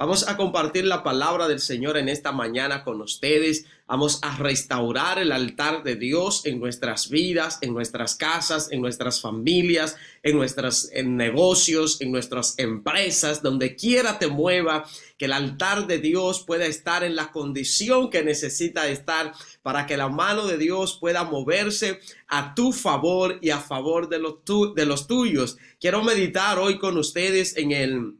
Vamos a compartir la palabra del Señor en esta mañana con ustedes. Vamos a restaurar el altar de Dios en nuestras vidas, en nuestras casas, en nuestras familias, en nuestros negocios, en nuestras empresas, donde quiera te mueva, que el altar de Dios pueda estar en la condición que necesita estar para que la mano de Dios pueda moverse a tu favor y a favor de los, de los tuyos. Quiero meditar hoy con ustedes en el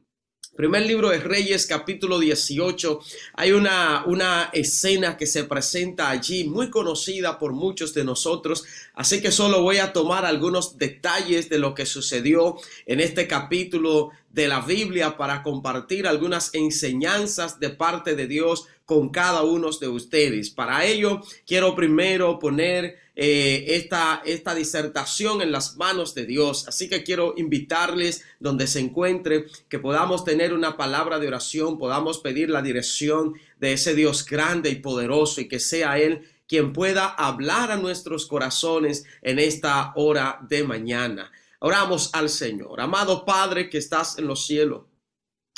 Primer libro de Reyes, capítulo 18. Hay una, una escena que se presenta allí, muy conocida por muchos de nosotros. Así que solo voy a tomar algunos detalles de lo que sucedió en este capítulo de la Biblia para compartir algunas enseñanzas de parte de Dios con cada uno de ustedes. Para ello, quiero primero poner eh, esta, esta disertación en las manos de Dios. Así que quiero invitarles donde se encuentre que podamos tener una palabra de oración, podamos pedir la dirección de ese Dios grande y poderoso y que sea Él quien pueda hablar a nuestros corazones en esta hora de mañana. Oramos al Señor. Amado Padre que estás en los cielos,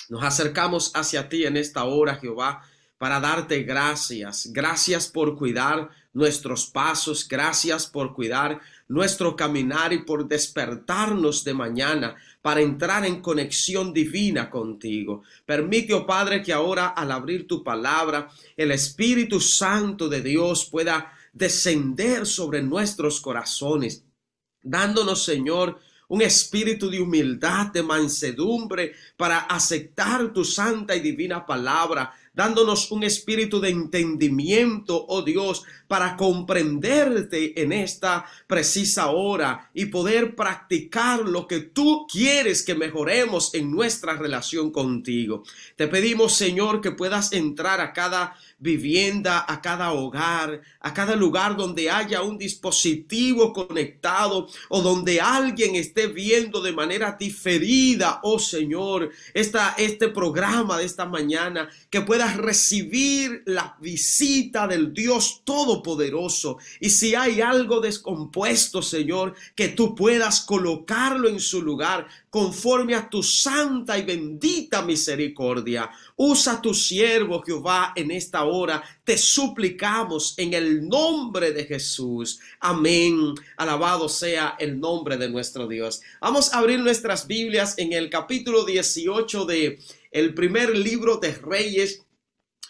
nos acercamos hacia ti en esta hora, Jehová, para darte gracias. Gracias por cuidar nuestros pasos. Gracias por cuidar nuestro caminar y por despertarnos de mañana para entrar en conexión divina contigo. Permite, oh Padre, que ahora al abrir tu palabra, el Espíritu Santo de Dios pueda descender sobre nuestros corazones, dándonos, Señor, un espíritu de humildad, de mansedumbre, para aceptar tu santa y divina palabra, dándonos un espíritu de entendimiento, oh Dios, para comprenderte en esta precisa hora y poder practicar lo que tú quieres que mejoremos en nuestra relación contigo. Te pedimos, Señor, que puedas entrar a cada vivienda, a cada hogar, a cada lugar donde haya un dispositivo conectado o donde alguien esté viendo de manera diferida, oh Señor, esta, este programa de esta mañana, que puedas recibir la visita del Dios Todopoderoso. Y si hay algo descompuesto, Señor, que tú puedas colocarlo en su lugar conforme a tu santa y bendita misericordia. Usa tu siervo, Jehová, en esta hora. Te suplicamos en el nombre de Jesús. Amén. Alabado sea el nombre de nuestro Dios. Vamos a abrir nuestras Biblias en el capítulo 18 de el primer libro de Reyes.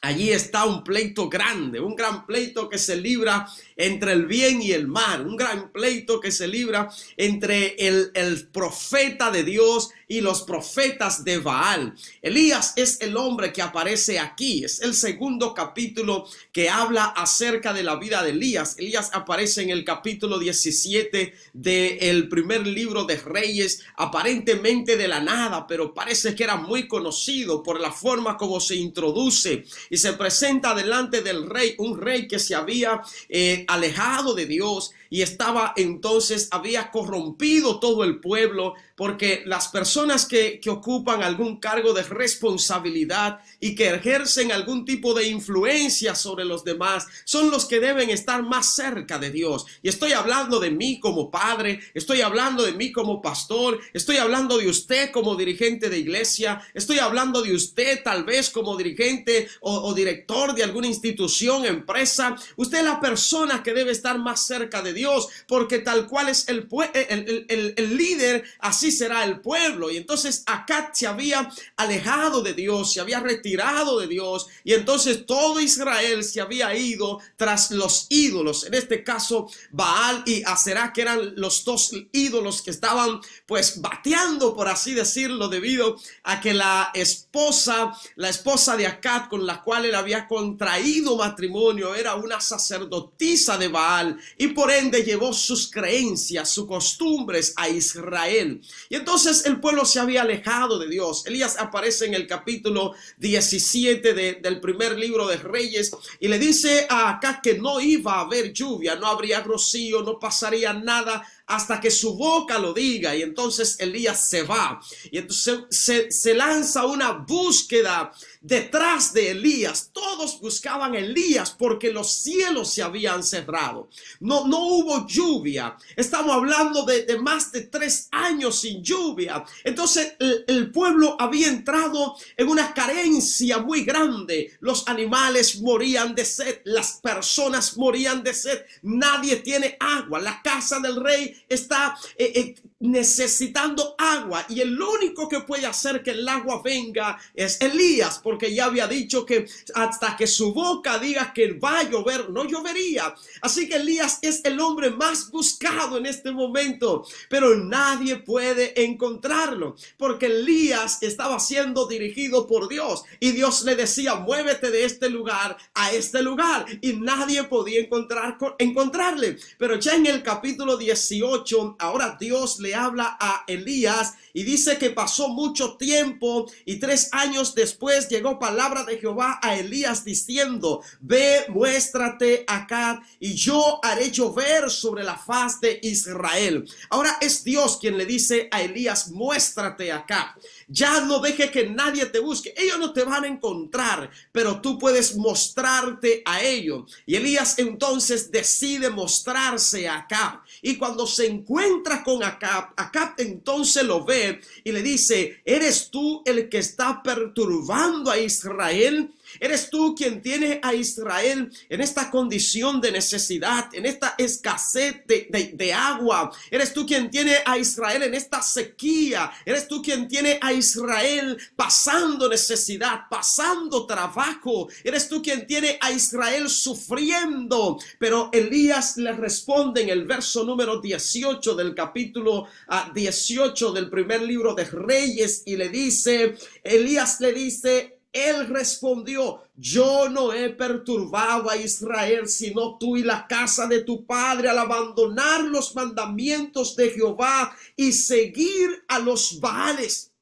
Allí está un pleito grande, un gran pleito que se libra entre el bien y el mal, un gran pleito que se libra entre el, el profeta de Dios y los profetas de Baal. Elías es el hombre que aparece aquí. Es el segundo capítulo que habla acerca de la vida de Elías. Elías aparece en el capítulo 17 del primer libro de Reyes, aparentemente de la nada, pero parece que era muy conocido por la forma como se introduce y se presenta delante del rey, un rey que se había eh, alejado de Dios y estaba entonces, había corrompido todo el pueblo, porque las personas que, ocupan algún cargo de responsabilidad y que ejercen algún tipo de influencia sobre los demás son los que deben estar más cerca de Dios. Y estoy hablando de mí como padre, estoy hablando de mí como pastor, estoy hablando de usted como dirigente de iglesia, estoy hablando de usted tal vez como dirigente o, o director de alguna institución, empresa. Usted es la persona que debe estar más cerca de Dios Dios, porque tal cual es el, el, el, líder, así será el pueblo. Y entonces acá se había alejado de Dios, se había retirado de Dios, y entonces todo Israel se había ido tras los ídolos, en este caso Baal y Aserá, que eran los dos ídolos que estaban pues bateando, por así decirlo, debido a que la esposa, la esposa de Acad con la cual él había contraído matrimonio, era una sacerdotisa de Baal, y por ende llevó sus creencias, sus costumbres a Israel. Y entonces el pueblo se había alejado de Dios. Elías aparece en el capítulo 17 del primer libro de Reyes y le dice a acá que no iba a haber lluvia, no habría rocío, no pasaría nada hasta que su boca lo diga. Y entonces Elías se va. Y entonces se, lanza una búsqueda detrás de Elías. Todos buscaban Elías porque los cielos se habían cerrado. No, no hubo lluvia. Estamos hablando de, más de tres años sin lluvia. Entonces el, el pueblo había entrado en una carencia muy grande. Los animales morían de sed, las personas morían de sed. Nadie tiene agua. La casa del rey está eh, eh, necesitando agua y el único que puede hacer que el agua venga es Elías, porque ya había dicho que hasta que su boca diga que va a llover, no llovería. Así que Elías es el hombre más buscado en este momento, pero nadie puede encontrarlo, porque Elías estaba siendo dirigido por Dios y Dios le decía, muévete de este lugar a este lugar y nadie podía encontrar, encontrarle. Pero ya en el capítulo 18, ahora Dios le habla a Elías y dice que pasó mucho tiempo y tres años después llegó palabra de Jehová a Elías diciendo, ve, muéstrate acá y yo haré llover sobre la faz de Israel. Ahora es Dios quien le dice a Elías, muéstrate acá. Ya no deje que nadie te busque. Ellos no te van a encontrar, pero tú puedes mostrarte a ellos. Y Elías entonces decide mostrarse acá. Y cuando se encuentra con Acab, Acab entonces lo ve y le dice, ¿eres tú el que está perturbando a Israel? Eres tú quien tiene a Israel en esta condición de necesidad, en esta escasez de, agua. Eres tú quien tiene a Israel en esta sequía. Eres tú quien tiene a Israel pasando necesidad, pasando trabajo. Eres tú quien tiene a Israel sufriendo. Pero Elías le responde en el verso número 18 del capítulo 18 ah, del primer libro de Reyes y le dice, Elías le dice, él respondió, yo no he perturbado a Israel, sino tú y la casa de tu padre al abandonar los mandamientos de Jehová y seguir a los Baales.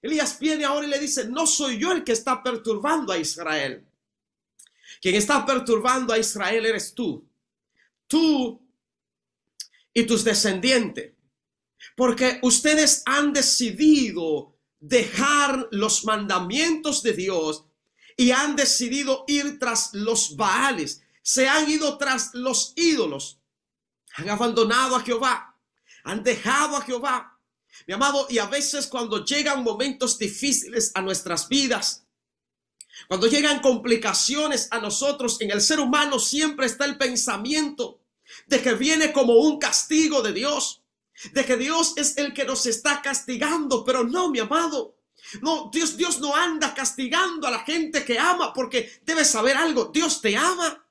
Elías viene ahora y le dice, no soy yo el que está perturbando a Israel. Quien está perturbando a Israel eres tú. Tú y tus descendientes. Porque ustedes han decidido dejar los mandamientos de Dios y han decidido ir tras los Baales. Se han ido tras los ídolos. Han abandonado a Jehová. Han dejado a Jehová. Mi amado, y a veces cuando llegan momentos difíciles a nuestras vidas, cuando llegan complicaciones a nosotros, en el ser humano siempre está el pensamiento de que viene como un castigo de Dios de que Dios es el que nos está castigando, pero no, mi amado. No, Dios, Dios no anda castigando a la gente que ama, porque debes saber algo, Dios te ama.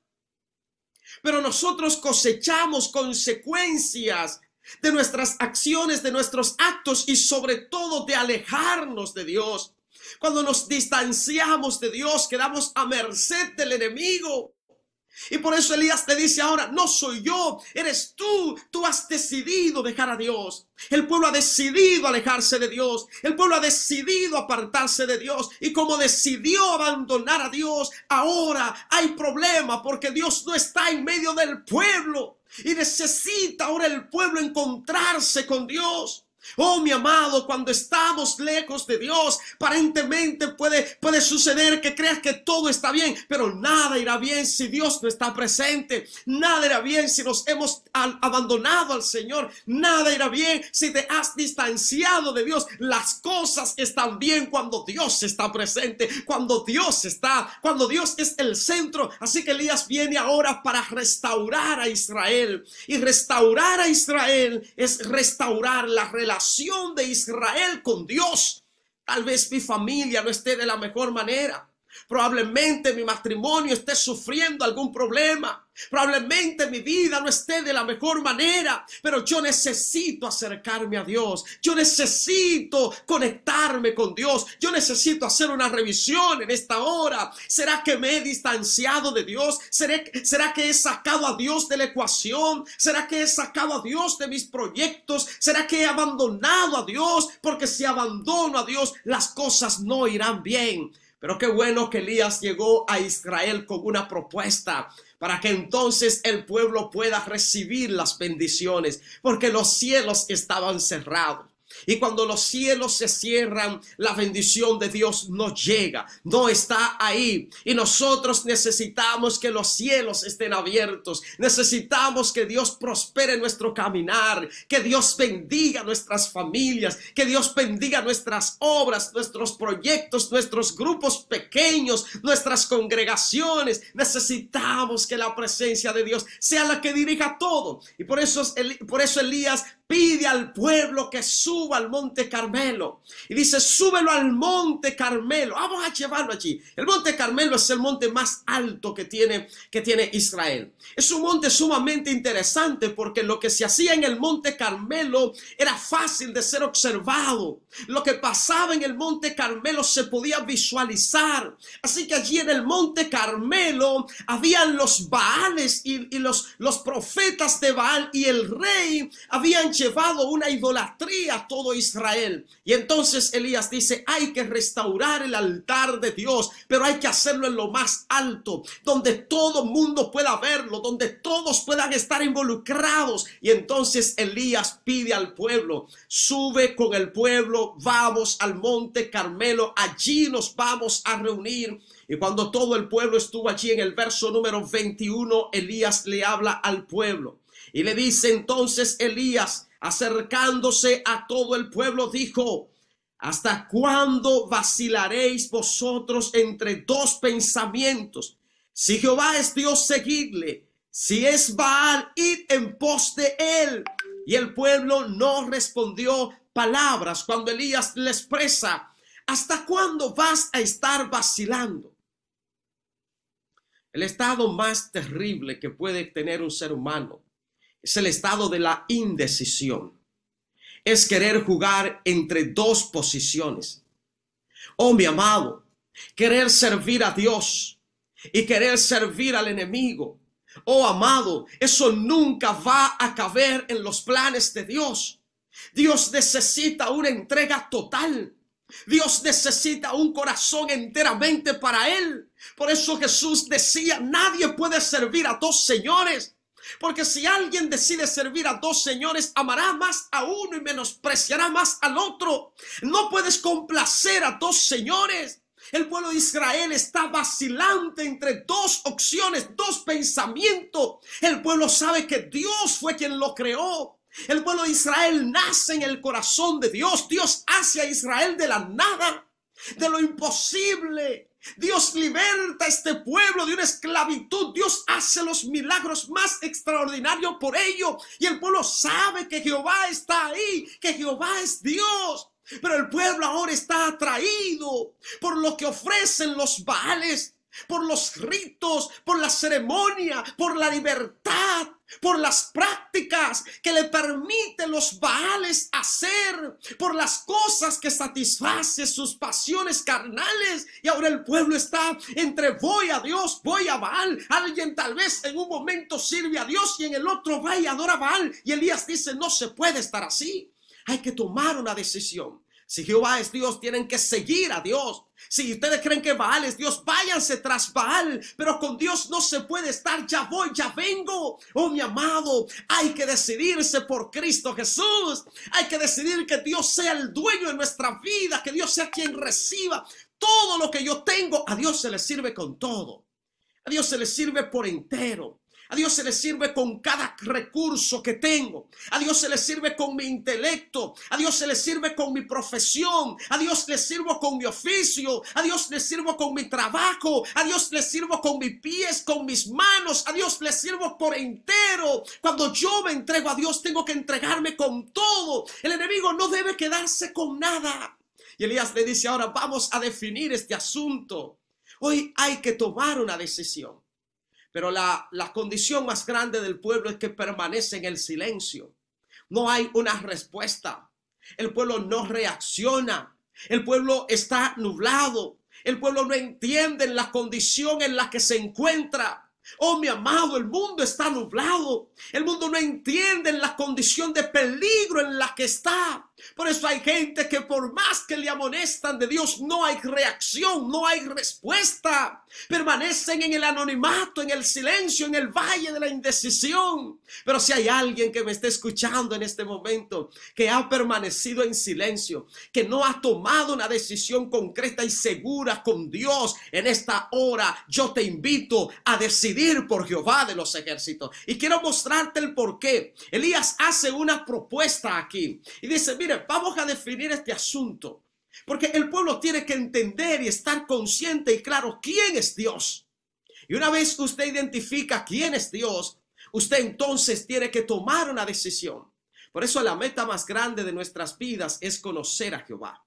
Pero nosotros cosechamos consecuencias de nuestras acciones, de nuestros actos y sobre todo de alejarnos de Dios. Cuando nos distanciamos de Dios, quedamos a merced del enemigo. Y por eso Elías te dice ahora, no soy yo, eres tú, tú has decidido dejar a Dios. El pueblo ha decidido alejarse de Dios, el pueblo ha decidido apartarse de Dios y como decidió abandonar a Dios, ahora hay problema porque Dios no está en medio del pueblo y necesita ahora el pueblo encontrarse con Dios. Oh, mi amado, cuando estamos lejos de Dios, aparentemente puede, puede suceder que creas que todo está bien, pero nada irá bien si Dios no está presente. Nada irá bien si nos hemos abandonado al Señor. Nada irá bien si te has distanciado de Dios. Las cosas están bien cuando Dios está presente, cuando Dios está, cuando Dios es el centro. Así que Elías viene ahora para restaurar a Israel. Y restaurar a Israel es restaurar la relación de Israel con Dios. Tal vez mi familia no esté de la mejor manera. Probablemente mi matrimonio esté sufriendo algún problema. Probablemente mi vida no esté de la mejor manera, pero yo necesito acercarme a Dios. Yo necesito conectarme con Dios. Yo necesito hacer una revisión en esta hora. ¿Será que me he distanciado de Dios? ¿Será, ¿Será que he sacado a Dios de la ecuación? ¿Será que he sacado a Dios de mis proyectos? ¿Será que he abandonado a Dios? Porque si abandono a Dios, las cosas no irán bien. Pero qué bueno que Elías llegó a Israel con una propuesta para que entonces el pueblo pueda recibir las bendiciones, porque los cielos estaban cerrados. Y cuando los cielos se cierran, la bendición de Dios no llega, no está ahí. Y nosotros necesitamos que los cielos estén abiertos. Necesitamos que Dios prospere nuestro caminar, que Dios bendiga nuestras familias, que Dios bendiga nuestras obras, nuestros proyectos, nuestros grupos pequeños, nuestras congregaciones. Necesitamos que la presencia de Dios sea la que dirija todo. Y por eso, por eso Elías pide al pueblo que suba al monte Carmelo. Y dice, súbelo al monte Carmelo. Vamos a llevarlo allí. El monte Carmelo es el monte más alto que tiene, que tiene Israel. Es un monte sumamente interesante porque lo que se hacía en el monte Carmelo era fácil de ser observado. Lo que pasaba en el monte Carmelo se podía visualizar. Así que allí en el monte Carmelo habían los Baales y, y los, los profetas de Baal y el rey habían llevado una idolatría a todo Israel. Y entonces Elías dice, hay que restaurar el altar de Dios, pero hay que hacerlo en lo más alto, donde todo mundo pueda verlo, donde todos puedan estar involucrados. Y entonces Elías pide al pueblo, sube con el pueblo, vamos al monte Carmelo, allí nos vamos a reunir. Y cuando todo el pueblo estuvo allí en el verso número 21, Elías le habla al pueblo. Y le dice entonces Elías, acercándose a todo el pueblo, dijo, ¿hasta cuándo vacilaréis vosotros entre dos pensamientos? Si Jehová es Dios, seguidle. Si es Baal, id en pos de él. Y el pueblo no respondió palabras cuando Elías le expresa, ¿hasta cuándo vas a estar vacilando? El estado más terrible que puede tener un ser humano es el estado de la indecisión. Es querer jugar entre dos posiciones. Oh, mi amado, querer servir a Dios y querer servir al enemigo. Oh, amado, eso nunca va a caber en los planes de Dios. Dios necesita una entrega total. Dios necesita un corazón enteramente para Él. Por eso Jesús decía, nadie puede servir a dos señores. Porque si alguien decide servir a dos señores, amará más a uno y menospreciará más al otro. No puedes complacer a dos señores. El pueblo de Israel está vacilante entre dos opciones, dos pensamientos. El pueblo sabe que Dios fue quien lo creó. El pueblo de Israel nace en el corazón de Dios. Dios hace a Israel de la nada, de lo imposible. Dios liberta a este pueblo de una esclavitud. Dios hace los milagros más extraordinarios por ello. Y el pueblo sabe que Jehová está ahí, que Jehová es Dios. Pero el pueblo ahora está atraído por lo que ofrecen los Baales, por los ritos, por la ceremonia, por la libertad, por las prácticas que le permiten los Baales hacer, por las cosas que satisface sus pasiones carnales. Y ahora el pueblo está entre voy a Dios, voy a Baal. Alguien tal vez en un momento sirve a Dios y en el otro va y adora a Baal. Y Elías dice, no se puede estar así. Hay que tomar una decisión. Si Jehová es Dios, tienen que seguir a Dios. Si ustedes creen que Baal es Dios, váyanse tras Baal. Pero con Dios no se puede estar. Ya voy, ya vengo. Oh, mi amado, hay que decidirse por Cristo Jesús. Hay que decidir que Dios sea el dueño de nuestra vida, que Dios sea quien reciba todo lo que yo tengo. A Dios se le sirve con todo. A Dios se le sirve por entero. A Dios se le sirve con cada recurso que tengo. A Dios se le sirve con mi intelecto. A Dios se le sirve con mi profesión. A Dios le sirvo con mi oficio. A Dios le sirvo con mi trabajo. A Dios le sirvo con mis pies, con mis manos. A Dios le sirvo por entero. Cuando yo me entrego a Dios, tengo que entregarme con todo. El enemigo no debe quedarse con nada. Y Elías le dice ahora, vamos a definir este asunto. Hoy hay que tomar una decisión. Pero la, condición más grande del pueblo es que permanece en el silencio. No hay una respuesta. El pueblo no reacciona. El pueblo está nublado. El pueblo no entiende la condición en la que se encuentra. Oh, mi amado, el mundo está nublado. El mundo no entiende la condición de peligro en la que está. Por eso hay gente que por más que le amonestan de Dios, no hay reacción, no hay respuesta. Permanecen en el anonimato, en el silencio, en el valle de la indecisión. Pero si hay alguien que me está escuchando en este momento, que ha permanecido en silencio, que no ha tomado una decisión concreta y segura con Dios en esta hora, yo te invito a decidir por Jehová de los ejércitos. Y quiero mostrarte el por qué. Elías hace una propuesta aquí y dice, vamos a definir este asunto. Porque el pueblo tiene que entender y estar consciente y claro quién es Dios. Y una vez usted identifica quién es Dios, usted entonces tiene que tomar una decisión. Por eso la meta más grande de nuestras vidas es conocer a Jehová.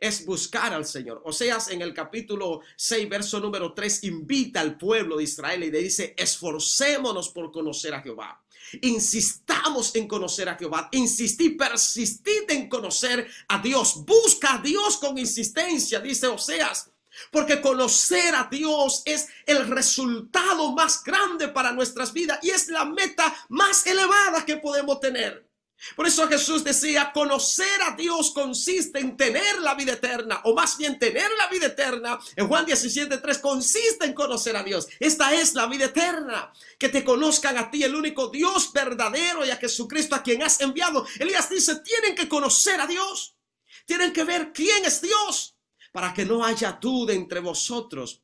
Es buscar al Señor. O sea, en el capítulo 6, verso número 3, invita al pueblo de Israel y le dice, esforcémonos por conocer a Jehová. Insistamos en conocer a Jehová. Insistí, persistid en conocer a Dios. Busca a Dios con insistencia, dice Oseas. Porque conocer a Dios es el resultado más grande para nuestras vidas y es la meta más elevada que podemos tener. Por eso Jesús decía, conocer a Dios consiste en tener la vida eterna, o más bien tener la vida eterna. En Juan 17.3 consiste en conocer a Dios. Esta es la vida eterna, que te conozcan a ti, el único Dios verdadero y a Jesucristo a quien has enviado. Elías dice, tienen que conocer a Dios, tienen que ver quién es Dios, para que no haya duda entre vosotros.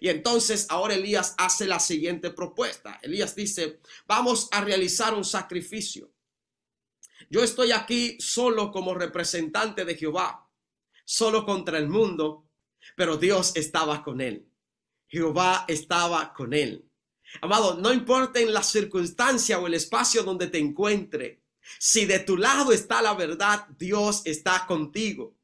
Y entonces ahora Elías hace la siguiente propuesta. Elías dice, vamos a realizar un sacrificio. Yo estoy aquí solo como representante de Jehová, solo contra el mundo, pero Dios estaba con él. Jehová estaba con él. Amado, no importa en la circunstancia o el espacio donde te encuentre, si de tu lado está la verdad, Dios está contigo.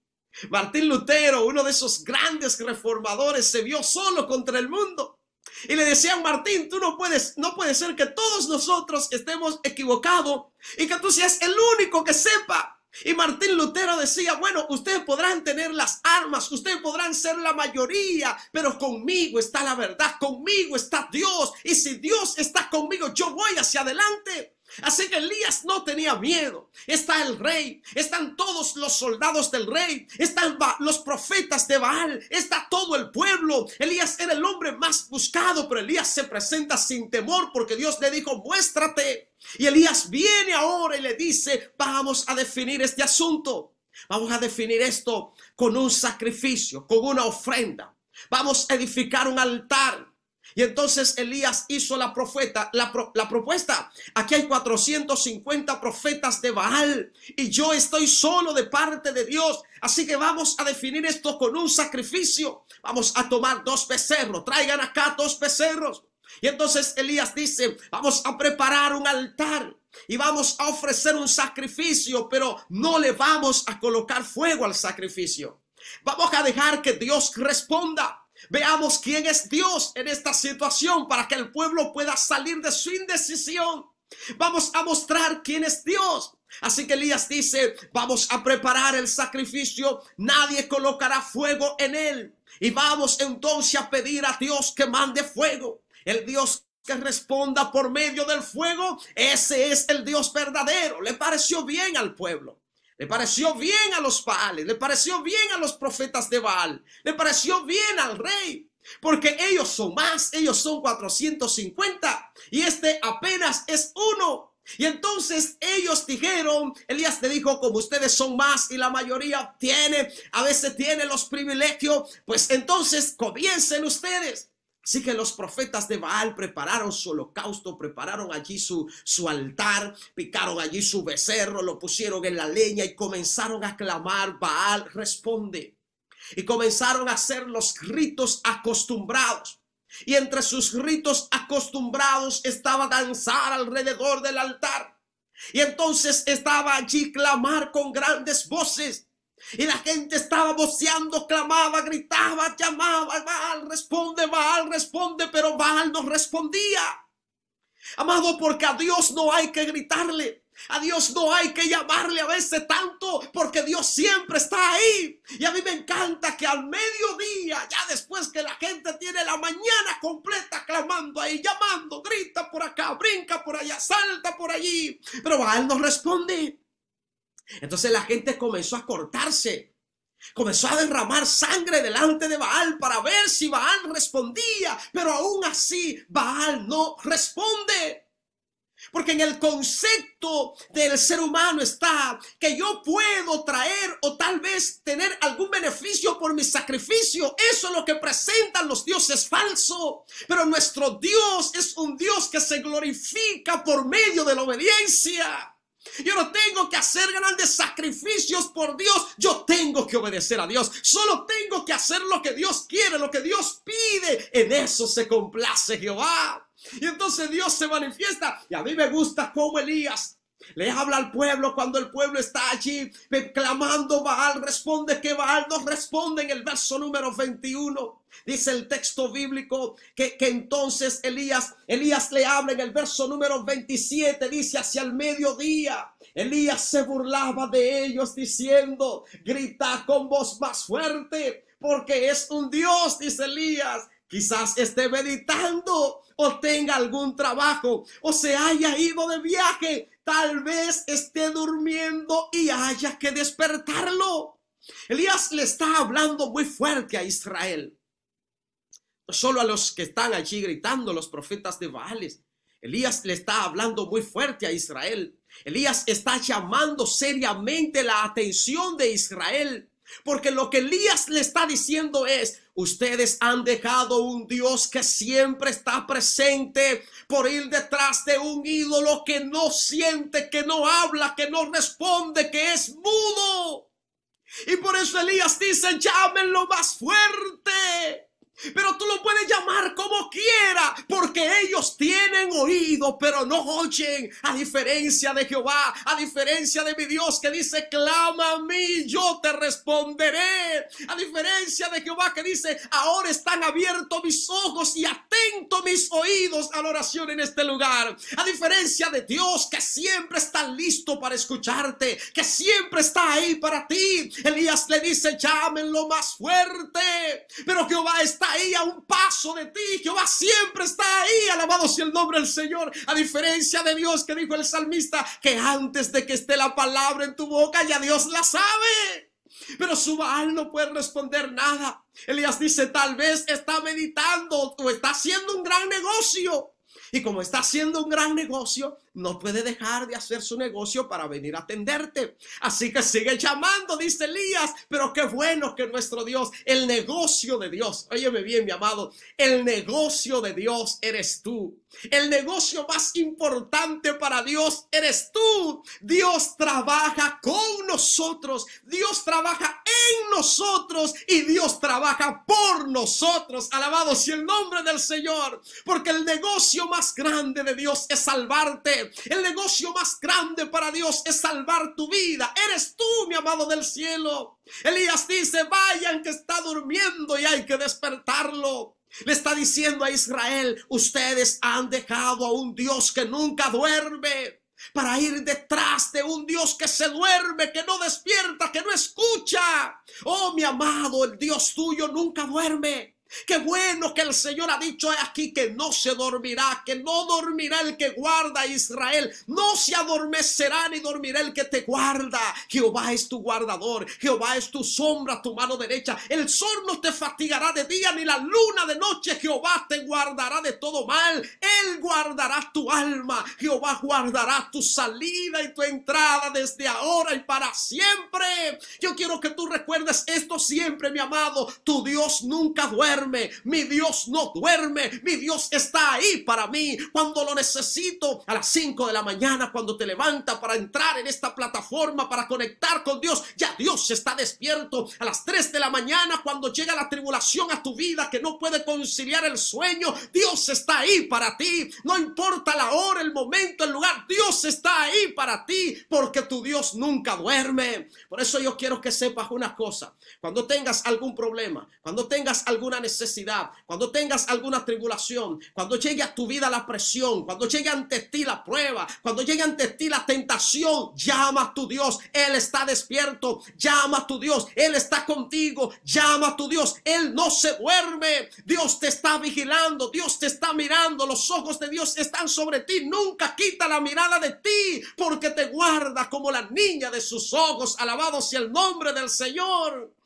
Martín Lutero, uno de esos grandes reformadores, se vio solo contra el mundo. Y le decían, Martín, tú no puedes, no puede ser que todos nosotros estemos equivocados y que tú seas el único que sepa. Y Martín Lutero decía, bueno, ustedes podrán tener las armas, ustedes podrán ser la mayoría, pero conmigo está la verdad, conmigo está Dios. Y si Dios está conmigo, yo voy hacia adelante. Así que Elías no tenía miedo. Está el rey, están todos los soldados del rey, están los profetas de Baal, está todo el pueblo. Elías era el hombre más buscado, pero Elías se presenta sin temor porque Dios le dijo, muéstrate. Y Elías viene ahora y le dice, vamos a definir este asunto. Vamos a definir esto con un sacrificio, con una ofrenda. Vamos a edificar un altar. Y entonces Elías hizo la profeta, la, la, propuesta. Aquí hay 450 profetas de Baal y yo estoy solo de parte de Dios. Así que vamos a definir esto con un sacrificio. Vamos a tomar dos becerros. Traigan acá dos becerros. Y entonces Elías dice, vamos a preparar un altar y vamos a ofrecer un sacrificio, pero no le vamos a colocar fuego al sacrificio. Vamos a dejar que Dios responda. Veamos quién es Dios en esta situación para que el pueblo pueda salir de su indecisión. Vamos a mostrar quién es Dios. Así que Elías dice, vamos a preparar el sacrificio, nadie colocará fuego en él. Y vamos entonces a pedir a Dios que mande fuego. El Dios que responda por medio del fuego, ese es el Dios verdadero. Le pareció bien al pueblo. Le pareció bien a los Baales, le pareció bien a los profetas de Baal, le pareció bien al rey, porque ellos son más, ellos son 450 y este apenas es uno. Y entonces ellos dijeron, Elías le dijo, como ustedes son más y la mayoría tiene, a veces tiene los privilegios, pues entonces comiencen ustedes. Así que los profetas de Baal prepararon su holocausto, prepararon allí su, altar, picaron allí su becerro, lo pusieron en la leña y comenzaron a clamar, Baal responde. Y comenzaron a hacer los ritos acostumbrados. Y entre sus ritos acostumbrados estaba danzar alrededor del altar. Y entonces estaba allí clamar con grandes voces. Y la gente estaba voceando, clamaba, gritaba, llamaba, Baal responde, Baal responde, pero Baal no respondía. Amado, porque a Dios no hay que gritarle. A Dios no hay que llamarle a veces tanto porque Dios siempre está ahí. Y a mí me encanta que al mediodía, ya después que la gente tiene la mañana completa clamando ahí, llamando, grita por acá, brinca por allá, salta por allí. Pero Baal no responde. Entonces la gente comenzó a cortarse. Comenzó a derramar sangre delante de Baal para ver si Baal respondía, pero aún así Baal no responde. Porque en el concepto del ser humano está que yo puedo traer o tal vez tener algún beneficio por mi sacrificio. Eso es lo que presentan los dioses falsos. Pero nuestro Dios es un Dios que se glorifica por medio de la obediencia. Yo no tengo que hacer grandes sacrificios por Dios. Yo tengo que obedecer a Dios. Solo tengo que hacer lo que Dios quiere, lo que Dios pide. En eso se complace Jehová. Y entonces Dios se manifiesta. Y a mí me gusta como Elías le habla al pueblo cuando el pueblo está allí clamando Baal. Responde que Baal no responde en el verso número 21. Dice el texto bíblico que, que, entonces Elías, Elías le habla en el verso número 27. Dice hacia el mediodía. Elías se burlaba de ellos diciendo, grita con voz más fuerte porque es un Dios, dice Elías. Quizás esté meditando o tenga algún trabajo o se haya ido de viaje Tal vez esté durmiendo y haya que despertarlo. Elías le está hablando muy fuerte a Israel. No solo a los que están allí gritando, los profetas de Baales. Elías le está hablando muy fuerte a Israel. Elías está llamando seriamente la atención de Israel. Porque lo que Elías le está diciendo es, ustedes han dejado un Dios que siempre está presente por ir detrás de un ídolo que no siente, que no habla, que no responde, que es mudo. Y por eso Elías dice, llámenlo más fuerte. Pero tú lo puedes llamar como quiera, porque ellos tienen oído, pero no oyen. A diferencia de Jehová, a diferencia de mi Dios que dice, clama a mí, yo te responderé. A diferencia de Jehová que dice, ahora están abiertos mis ojos y atentos mis oídos a la oración en este lugar. A diferencia de Dios que siempre está listo para escucharte, que siempre está ahí para ti. Elías le dice, llámenlo más fuerte. Pero Jehová está ahí a un paso de ti. Jehová siempre está ahí. Alabado sea el nombre del Señor. A diferencia de Dios que dijo el salmista que antes de que esté la palabra en tu boca ya Dios la sabe. Pero su Baal no puede responder nada. Elías dice, tal vez está meditando o está haciendo un gran negocio. Y como está haciendo un gran negocio, no puede dejar de hacer su negocio para venir a atenderte. Así que sigue llamando, dice Elías, pero qué bueno que nuestro Dios, el negocio de Dios, óyeme bien, mi amado, el negocio de Dios eres tú. El negocio más importante para Dios eres tú. Dios trabaja con nosotros, Dios trabaja en nosotros y Dios trabaja por nosotros. Alabado sea el nombre del Señor, porque el negocio más grande de Dios es salvarte el negocio más grande para Dios es salvar tu vida. Eres tú, mi amado del cielo. Elías dice, vayan que está durmiendo y hay que despertarlo. Le está diciendo a Israel, ustedes han dejado a un Dios que nunca duerme para ir detrás de un Dios que se duerme, que no despierta, que no escucha. Oh, mi amado, el Dios tuyo nunca duerme. Qué bueno que el Señor ha dicho aquí que no se dormirá, que no dormirá el que guarda a Israel, no se adormecerá ni dormirá el que te guarda. Jehová es tu guardador, Jehová es tu sombra, tu mano derecha. El sol no te fatigará de día ni la luna de noche. Jehová te guardará de todo mal. Él guardará tu alma. Jehová guardará tu salida y tu entrada desde ahora y para siempre. Yo quiero que tú recuerdes esto siempre, mi amado. Tu Dios nunca duerme mi Dios no duerme, mi Dios está ahí para mí. Cuando lo necesito a las 5 de la mañana, cuando te levanta para entrar en esta plataforma, para conectar con Dios, ya Dios está despierto. A las 3 de la mañana cuando llega la tribulación a tu vida que no puede conciliar el sueño, Dios está ahí para ti, no importa la hora, el momento, el lugar, Dios está ahí para ti porque tu Dios nunca duerme. Por eso yo quiero que sepas una cosa, cuando tengas algún problema, cuando tengas alguna necesidad, necesidad, cuando tengas alguna tribulación, cuando llegue a tu vida la presión, cuando llegue ante ti la prueba, cuando llegue ante ti la tentación, llama a tu Dios. Él está despierto. Llama a tu Dios. Él está contigo. Llama a tu Dios. Él no se duerme. Dios te está vigilando. Dios te está mirando. Los ojos de Dios están sobre ti. Nunca quita la mirada de ti porque te guarda como la niña de sus ojos. Alabado sea el nombre del Señor.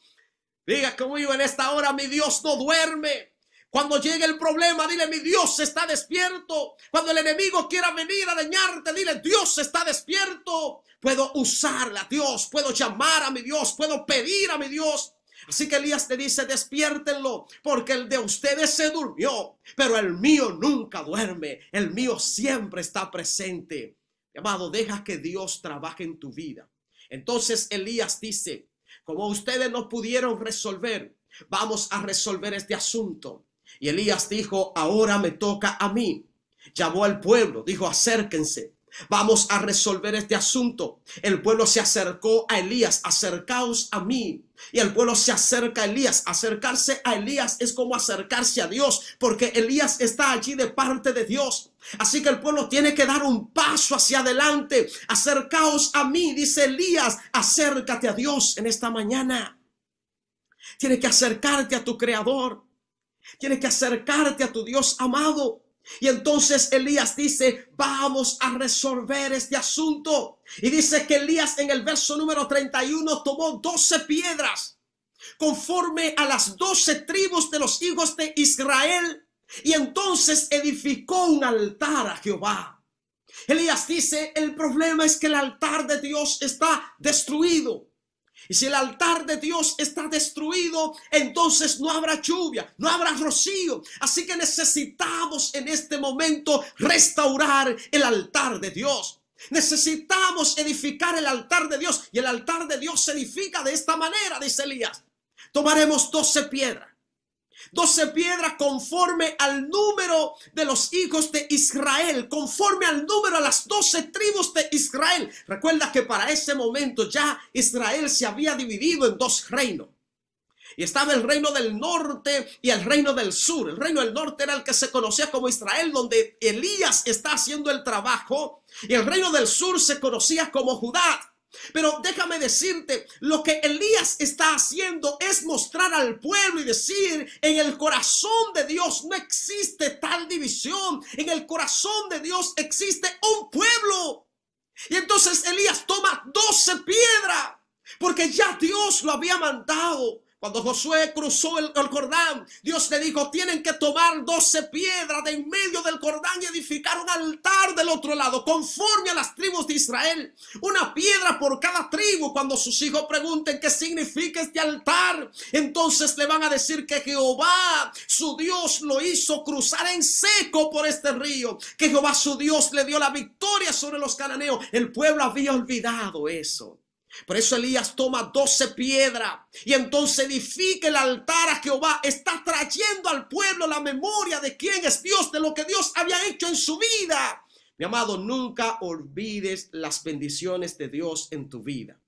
Diga conmigo en esta hora, mi Dios no duerme. Cuando llegue el problema, dile, mi Dios está despierto. Cuando el enemigo quiera venir a dañarte, dile, Dios está despierto. Puedo usarla, a Dios, puedo llamar a mi Dios, puedo pedir a mi Dios. Así que Elías te dice, despiértenlo, porque el de ustedes se durmió, pero el mío nunca duerme, el mío siempre está presente. Amado, deja que Dios trabaje en tu vida. Entonces Elías dice, como ustedes no pudieron resolver, vamos a resolver este asunto. Y Elías dijo, ahora me toca a mí. Llamó al pueblo, dijo, acérquense. Vamos a resolver este asunto. El pueblo se acercó a Elías, acercaos a mí. Y el pueblo se acerca a Elías. Acercarse a Elías es como acercarse a Dios, porque Elías está allí de parte de Dios. Así que el pueblo tiene que dar un paso hacia adelante. Acercaos a mí, dice Elías, acércate a Dios en esta mañana. Tienes que acercarte a tu creador. Tienes que acercarte a tu Dios amado. Y entonces Elías dice, vamos a resolver este asunto. Y dice que Elías en el verso número 31 tomó 12 piedras conforme a las 12 tribus de los hijos de Israel. Y entonces edificó un altar a Jehová. Elías dice, el problema es que el altar de Dios está destruido. Y si el altar de Dios está destruido, entonces no habrá lluvia, no habrá rocío. Así que necesitamos en este momento restaurar el altar de Dios. Necesitamos edificar el altar de Dios. Y el altar de Dios se edifica de esta manera, dice Elías. Tomaremos doce piedras doce piedras conforme al número de los hijos de Israel, conforme al número de las doce tribus de Israel. Recuerda que para ese momento ya Israel se había dividido en dos reinos. Y estaba el reino del norte y el reino del sur. El reino del norte era el que se conocía como Israel, donde Elías está haciendo el trabajo. Y el reino del sur se conocía como Judá. Pero déjame decirte, lo que Elías está haciendo es mostrar al pueblo y decir, en el corazón de Dios no existe tal división, en el corazón de Dios existe un pueblo. Y entonces Elías toma doce piedras, porque ya Dios lo había mandado. Cuando Josué cruzó el, Jordán, Dios le dijo, tienen que tomar doce piedras de en medio del Jordán y edificar un altar del otro lado, conforme a las tribus de Israel. Una piedra por cada tribu. Cuando sus hijos pregunten qué significa este altar, entonces le van a decir que Jehová, su Dios, lo hizo cruzar en seco por este río. Que Jehová, su Dios, le dio la victoria sobre los cananeos. El pueblo había olvidado eso. Por eso Elías toma doce piedras y entonces edifica el altar a Jehová. Está trayendo al pueblo la memoria de quién es Dios, de lo que Dios había hecho en su vida. Mi amado, nunca olvides las bendiciones de Dios en tu vida.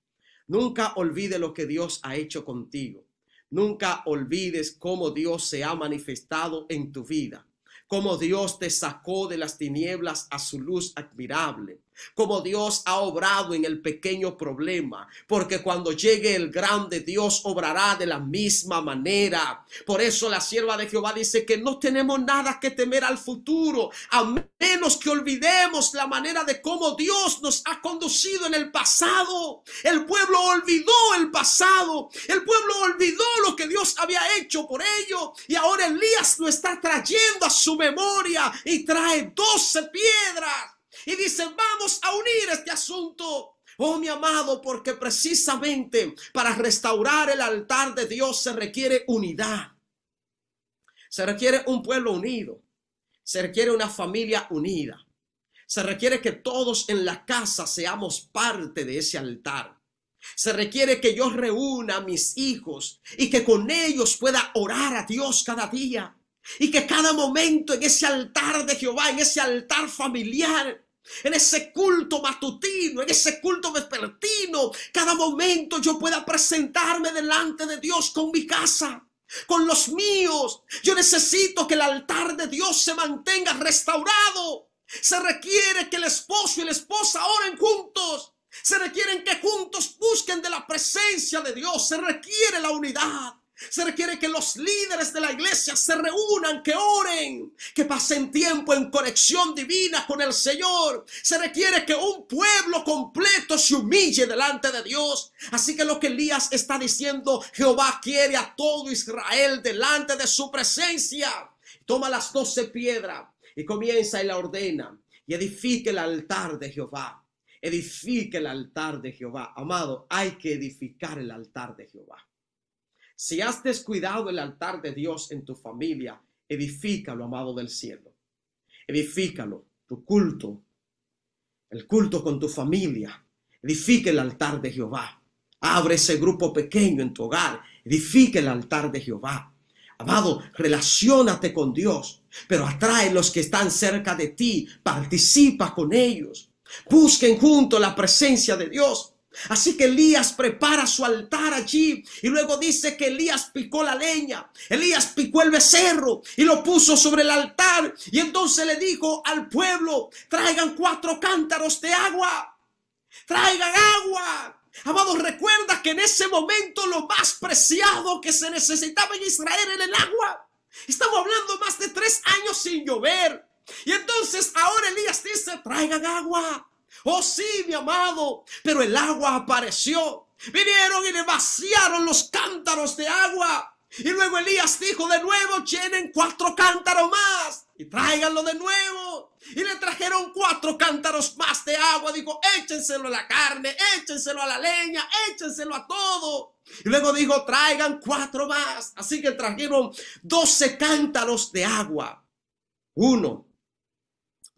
Nunca olvides lo que Dios ha hecho contigo. Nunca olvides cómo Dios se ha manifestado en tu vida. Cómo Dios te sacó de las tinieblas a su luz admirable como Dios ha obrado en el pequeño problema, porque cuando llegue el grande Dios obrará de la misma manera. Por eso la sierva de Jehová dice que no tenemos nada que temer al futuro, a menos que olvidemos la manera de cómo Dios nos ha conducido en el pasado. El pueblo olvidó el pasado, el pueblo olvidó lo que Dios había hecho por ello y ahora Elías lo está trayendo a su memoria y trae doce piedras y dice, vamos a unir este asunto. Oh, mi amado, porque precisamente para restaurar el altar de Dios se requiere unidad. Se requiere un pueblo unido. Se requiere una familia unida. Se requiere que todos en la casa seamos parte de ese altar. Se requiere que yo reúna a mis hijos y que con ellos pueda orar a Dios cada día. Y que cada momento en ese altar de Jehová, en ese altar familiar, en ese culto matutino, en ese culto vespertino, cada momento yo pueda presentarme delante de Dios con mi casa. con los míos. Yo necesito que el altar de Dios se mantenga restaurado. Se requiere que el esposo y la esposa oren juntos. Se requieren que juntos busquen de la presencia de Dios. Se requiere la unidad. Se requiere que los líderes de la iglesia se reúnan, que oren, que pasen tiempo en conexión divina con el Señor. Se requiere que un pueblo completo se humille delante de Dios. Así que lo que Elías está diciendo, Jehová quiere a todo Israel delante de su presencia. Toma las doce piedras y comienza y la ordena y edifique el altar de Jehová. Edifique el altar de Jehová. Amado, hay que edificar el altar de Jehová. Si has descuidado el altar de Dios en tu familia, edifícalo, amado del cielo. Edifícalo, tu culto, el culto con tu familia. Edifique el altar de Jehová. Abre ese grupo pequeño en tu hogar. Edifique el altar de Jehová. Amado, relacionate con Dios, pero atrae los que están cerca de ti. Participa con ellos. Busquen junto la presencia de Dios. Así que Elías prepara su altar allí y luego dice que Elías picó la leña, Elías picó el becerro y lo puso sobre el altar y entonces le dijo al pueblo, traigan cuatro cántaros de agua, traigan agua. Amados, recuerda que en ese momento lo más preciado que se necesitaba en Israel era el agua. Estamos hablando más de tres años sin llover. Y entonces ahora Elías dice, traigan agua. Oh sí, mi amado, pero el agua apareció. Vinieron y le vaciaron los cántaros de agua. Y luego Elías dijo de nuevo, llenen cuatro cántaros más y tráiganlo de nuevo. Y le trajeron cuatro cántaros más de agua. Dijo, échenselo a la carne, échenselo a la leña, échenselo a todo. Y luego dijo, traigan cuatro más. Así que trajeron doce cántaros de agua. Uno,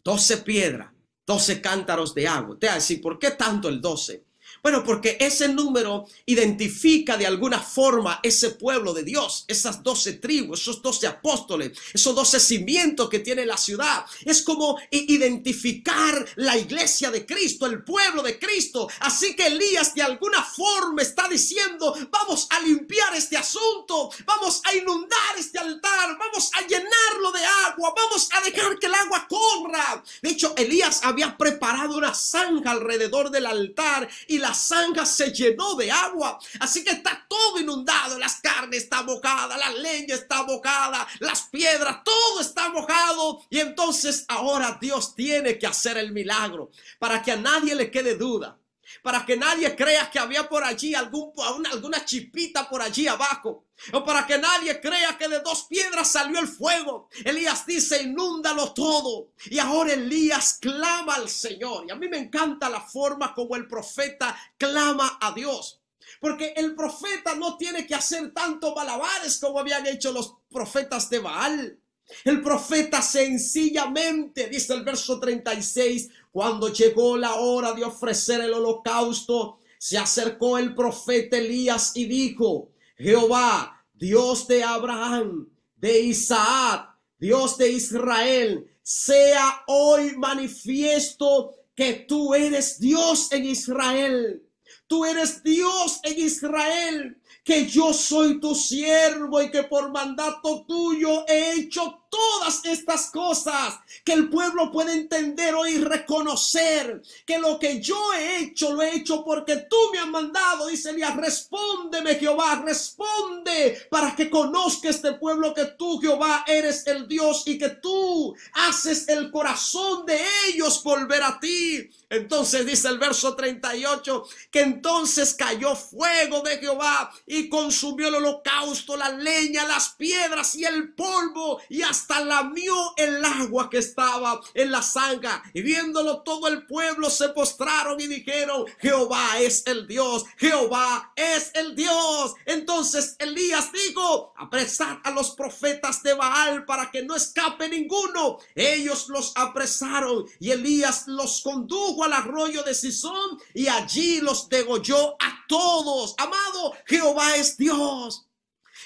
doce piedras 12 cántaros de agua. Te va a decir, ¿por qué tanto el 12? Bueno, porque ese número identifica de alguna forma ese pueblo de Dios, esas doce tribus, esos doce apóstoles, esos doce cimientos que tiene la ciudad. Es como identificar la iglesia de Cristo, el pueblo de Cristo. Así que Elías de alguna forma está diciendo, vamos a limpiar este asunto, vamos a inundar este altar, vamos a llenarlo de agua, vamos a dejar que el agua corra. De hecho, Elías había preparado una zanja alrededor del altar y la zanja se llenó de agua. Así que está todo inundado. Las carnes están mojadas, la leña está mojada, las piedras, todo está mojado. Y entonces ahora Dios tiene que hacer el milagro para que a nadie le quede duda para que nadie crea que había por allí algún, alguna chipita por allí abajo, o para que nadie crea que de dos piedras salió el fuego. Elías dice, inúndalo todo. Y ahora Elías clama al Señor. Y a mí me encanta la forma como el profeta clama a Dios. Porque el profeta no tiene que hacer tanto malabares como habían hecho los profetas de Baal. El profeta sencillamente, dice el verso 36, cuando llegó la hora de ofrecer el holocausto, se acercó el profeta Elías y dijo, Jehová, Dios de Abraham, de Isaac, Dios de Israel, sea hoy manifiesto que tú eres Dios en Israel. Tú eres Dios en Israel, que yo soy tu siervo y que por mandato tuyo he hecho todas estas cosas que el pueblo puede entender hoy reconocer que lo que yo he hecho lo he hecho porque tú me has mandado dice Elías respóndeme Jehová responde para que conozca este pueblo que tú Jehová eres el Dios y que tú haces el corazón de ellos volver a ti. Entonces dice el verso 38 que entonces cayó fuego de Jehová y consumió el holocausto, la leña, las piedras y el polvo y hasta hasta lamió el agua que estaba en la zanja. Y viéndolo todo el pueblo se postraron y dijeron, Jehová es el Dios, Jehová es el Dios. Entonces Elías dijo, apresad a los profetas de Baal para que no escape ninguno. Ellos los apresaron y Elías los condujo al arroyo de Sison y allí los degolló a todos. Amado, Jehová es Dios.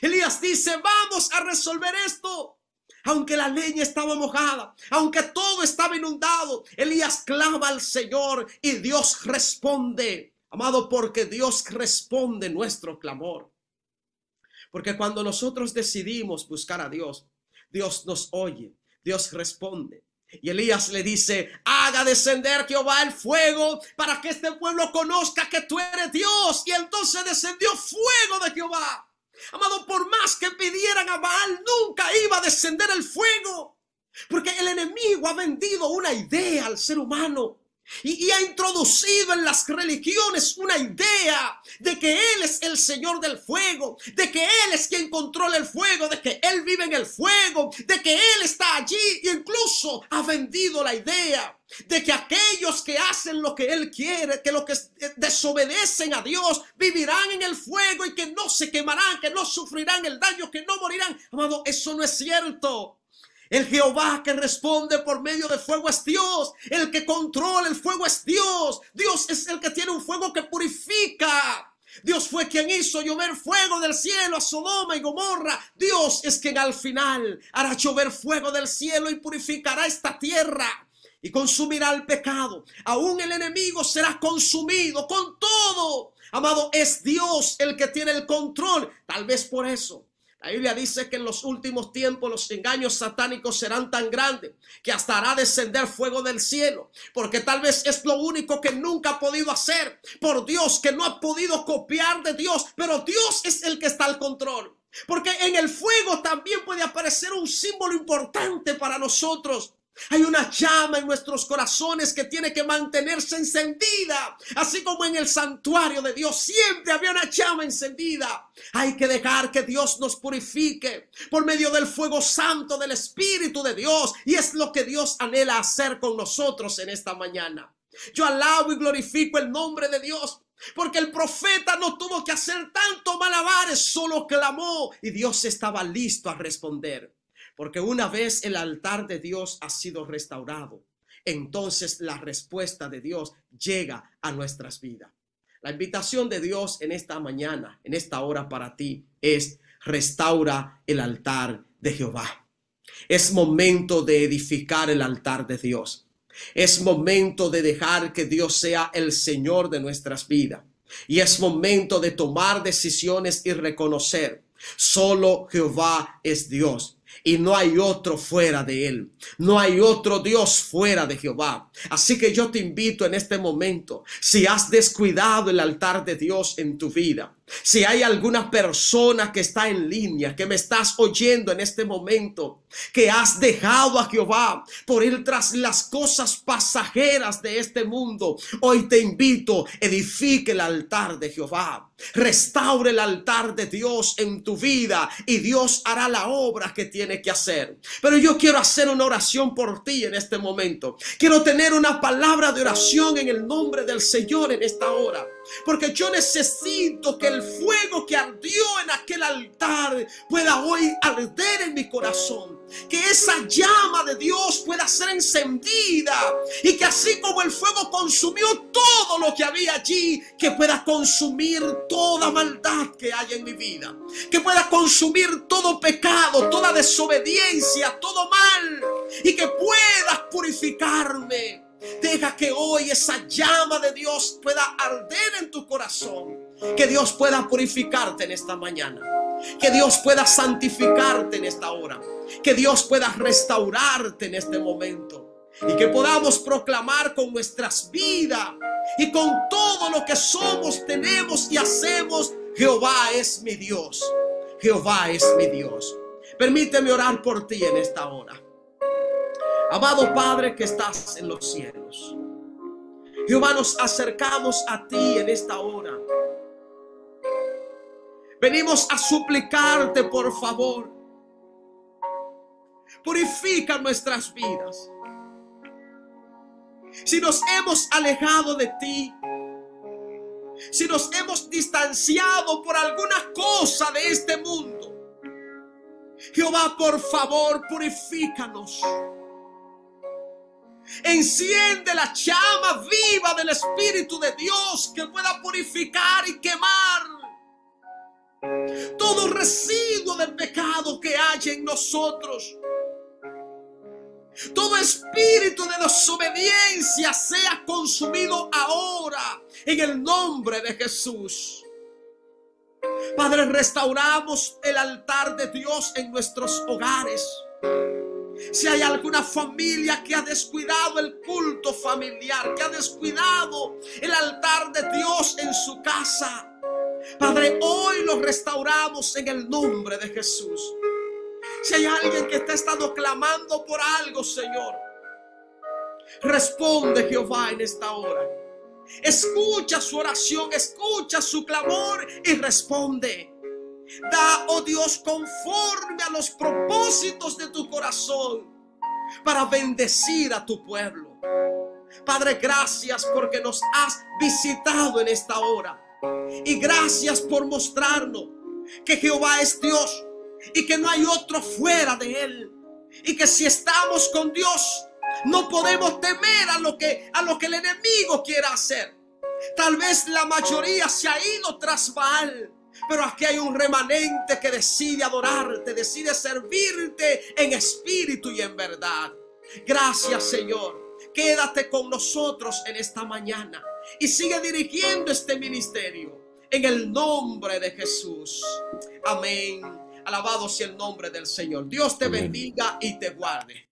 Elías dice, vamos a resolver esto aunque la leña estaba mojada, aunque todo estaba inundado, Elías clama al Señor y Dios responde. Amado, porque Dios responde nuestro clamor. Porque cuando nosotros decidimos buscar a Dios, Dios nos oye, Dios responde. Y Elías le dice, haga descender Jehová el fuego para que este pueblo conozca que tú eres Dios. Y entonces descendió fuego de Jehová. Amado, por más que pidieran a Baal, nunca iba a descender el fuego. Porque el enemigo ha vendido una idea al ser humano y, ha introducido en las religiones una idea de que Él es el Señor del fuego, de que Él es quien controla el fuego, de que Él vive en el fuego, de que Él está allí e incluso ha vendido la idea de que aquellos que hacen lo que Él quiere, que los que desobedecen a Dios, vivirán en el fuego y que no se quemarán, que no sufrirán el daño, que no morirán. Amado, eso no es cierto. El Jehová que responde por medio de fuego es Dios. El que controla el fuego es Dios. Dios es el que tiene un fuego que purifica. Dios fue quien hizo llover fuego del cielo a Sodoma y Gomorra. Dios es quien al final hará llover fuego del cielo y purificará esta tierra y consumirá el pecado. Aún el enemigo será consumido con todo. Amado, es Dios el que tiene el control. Tal vez por eso la Biblia dice que en los últimos tiempos los engaños satánicos serán tan grandes que hasta hará descender fuego del cielo, porque tal vez es lo único que nunca ha podido hacer por Dios, que no ha podido copiar de Dios, pero Dios es el que está al control. Porque en el fuego también puede aparecer un símbolo importante para nosotros. Hay una llama en nuestros corazones que tiene que mantenerse encendida. Así como en el santuario de Dios siempre había una llama encendida. Hay que dejar que Dios nos purifique por medio del fuego santo del Espíritu de Dios. Y es lo que Dios anhela hacer con nosotros en esta mañana. Yo alabo y glorifico el nombre de Dios. Porque el profeta no tuvo que hacer tanto malabares, solo clamó y Dios estaba listo a responder. Porque una vez el altar de Dios ha sido restaurado, entonces la respuesta de Dios llega a nuestras vidas. La invitación de Dios en esta mañana, en esta hora para ti, es restaura el altar de Jehová. Es momento de edificar el altar de Dios. Es momento de dejar que Dios sea el Señor de nuestras vidas. Y es momento de tomar decisiones y reconocer, solo Jehová es Dios y no hay otro fuera de él. No hay otro Dios fuera de Jehová. Así que yo te invito en este momento, si has descuidado el altar de Dios en tu vida, si hay alguna persona que está en línea, que me estás oyendo en este momento, que has dejado a Jehová por ir tras las cosas pasajeras de este mundo, hoy te invito, edifique el altar de Jehová. Restaure el altar de Dios en tu vida y Dios hará la obra que tiene que hacer. Pero yo quiero hacer una oración por ti en este momento. Quiero tener una palabra de oración en el nombre del Señor en esta hora. Porque yo necesito que el fuego que ardió en aquel altar pueda hoy arder en mi corazón. Que esa llama de Dios pueda ser encendida. Y que así como el fuego consumió todo lo que había allí, que pueda consumir toda maldad que hay en mi vida. Que pueda consumir todo pecado, toda desobediencia, todo mal. Y que puedas purificarme Deja que hoy esa llama de Dios pueda arder en tu corazón. Que Dios pueda purificarte en esta mañana. Que Dios pueda santificarte en esta hora. Que Dios pueda restaurarte en este momento. Y que podamos proclamar con nuestras vidas y con todo lo que somos, tenemos y hacemos. Jehová es mi Dios. Jehová es mi Dios. Permíteme orar por ti en esta hora. Amado Padre que estás en los cielos. Jehová, nos acercamos a ti en esta hora. Venimos a suplicarte, por favor. Purifica nuestras vidas. Si nos hemos alejado de ti, si nos hemos distanciado por alguna cosa de este mundo, Jehová, por favor, purifícanos. Enciende la llama viva del Espíritu de Dios que pueda purificar y quemar todo residuo del pecado que haya en nosotros. Todo espíritu de desobediencia sea consumido ahora en el nombre de Jesús. Padre, restauramos el altar de Dios en nuestros hogares. Si hay alguna familia que ha descuidado el culto familiar, que ha descuidado el altar de Dios en su casa, Padre, hoy lo restauramos en el nombre de Jesús. Si hay alguien que está estado clamando por algo, Señor, responde Jehová en esta hora. Escucha su oración, escucha su clamor y responde. Da, oh Dios, conforme a los propósitos de tu corazón para bendecir a tu pueblo. Padre, gracias porque nos has visitado en esta hora. Y gracias por mostrarnos que Jehová es Dios y que no hay otro fuera de él. Y que si estamos con Dios, no podemos temer a lo que a lo que el enemigo quiera hacer. Tal vez la mayoría se ha ido tras Baal, pero aquí hay un remanente que decide adorarte, decide servirte en espíritu y en verdad. Gracias, Señor. Quédate con nosotros en esta mañana y sigue dirigiendo este ministerio en el nombre de Jesús. Amén. Alabado sea el nombre del Señor. Dios te bendiga y te guarde.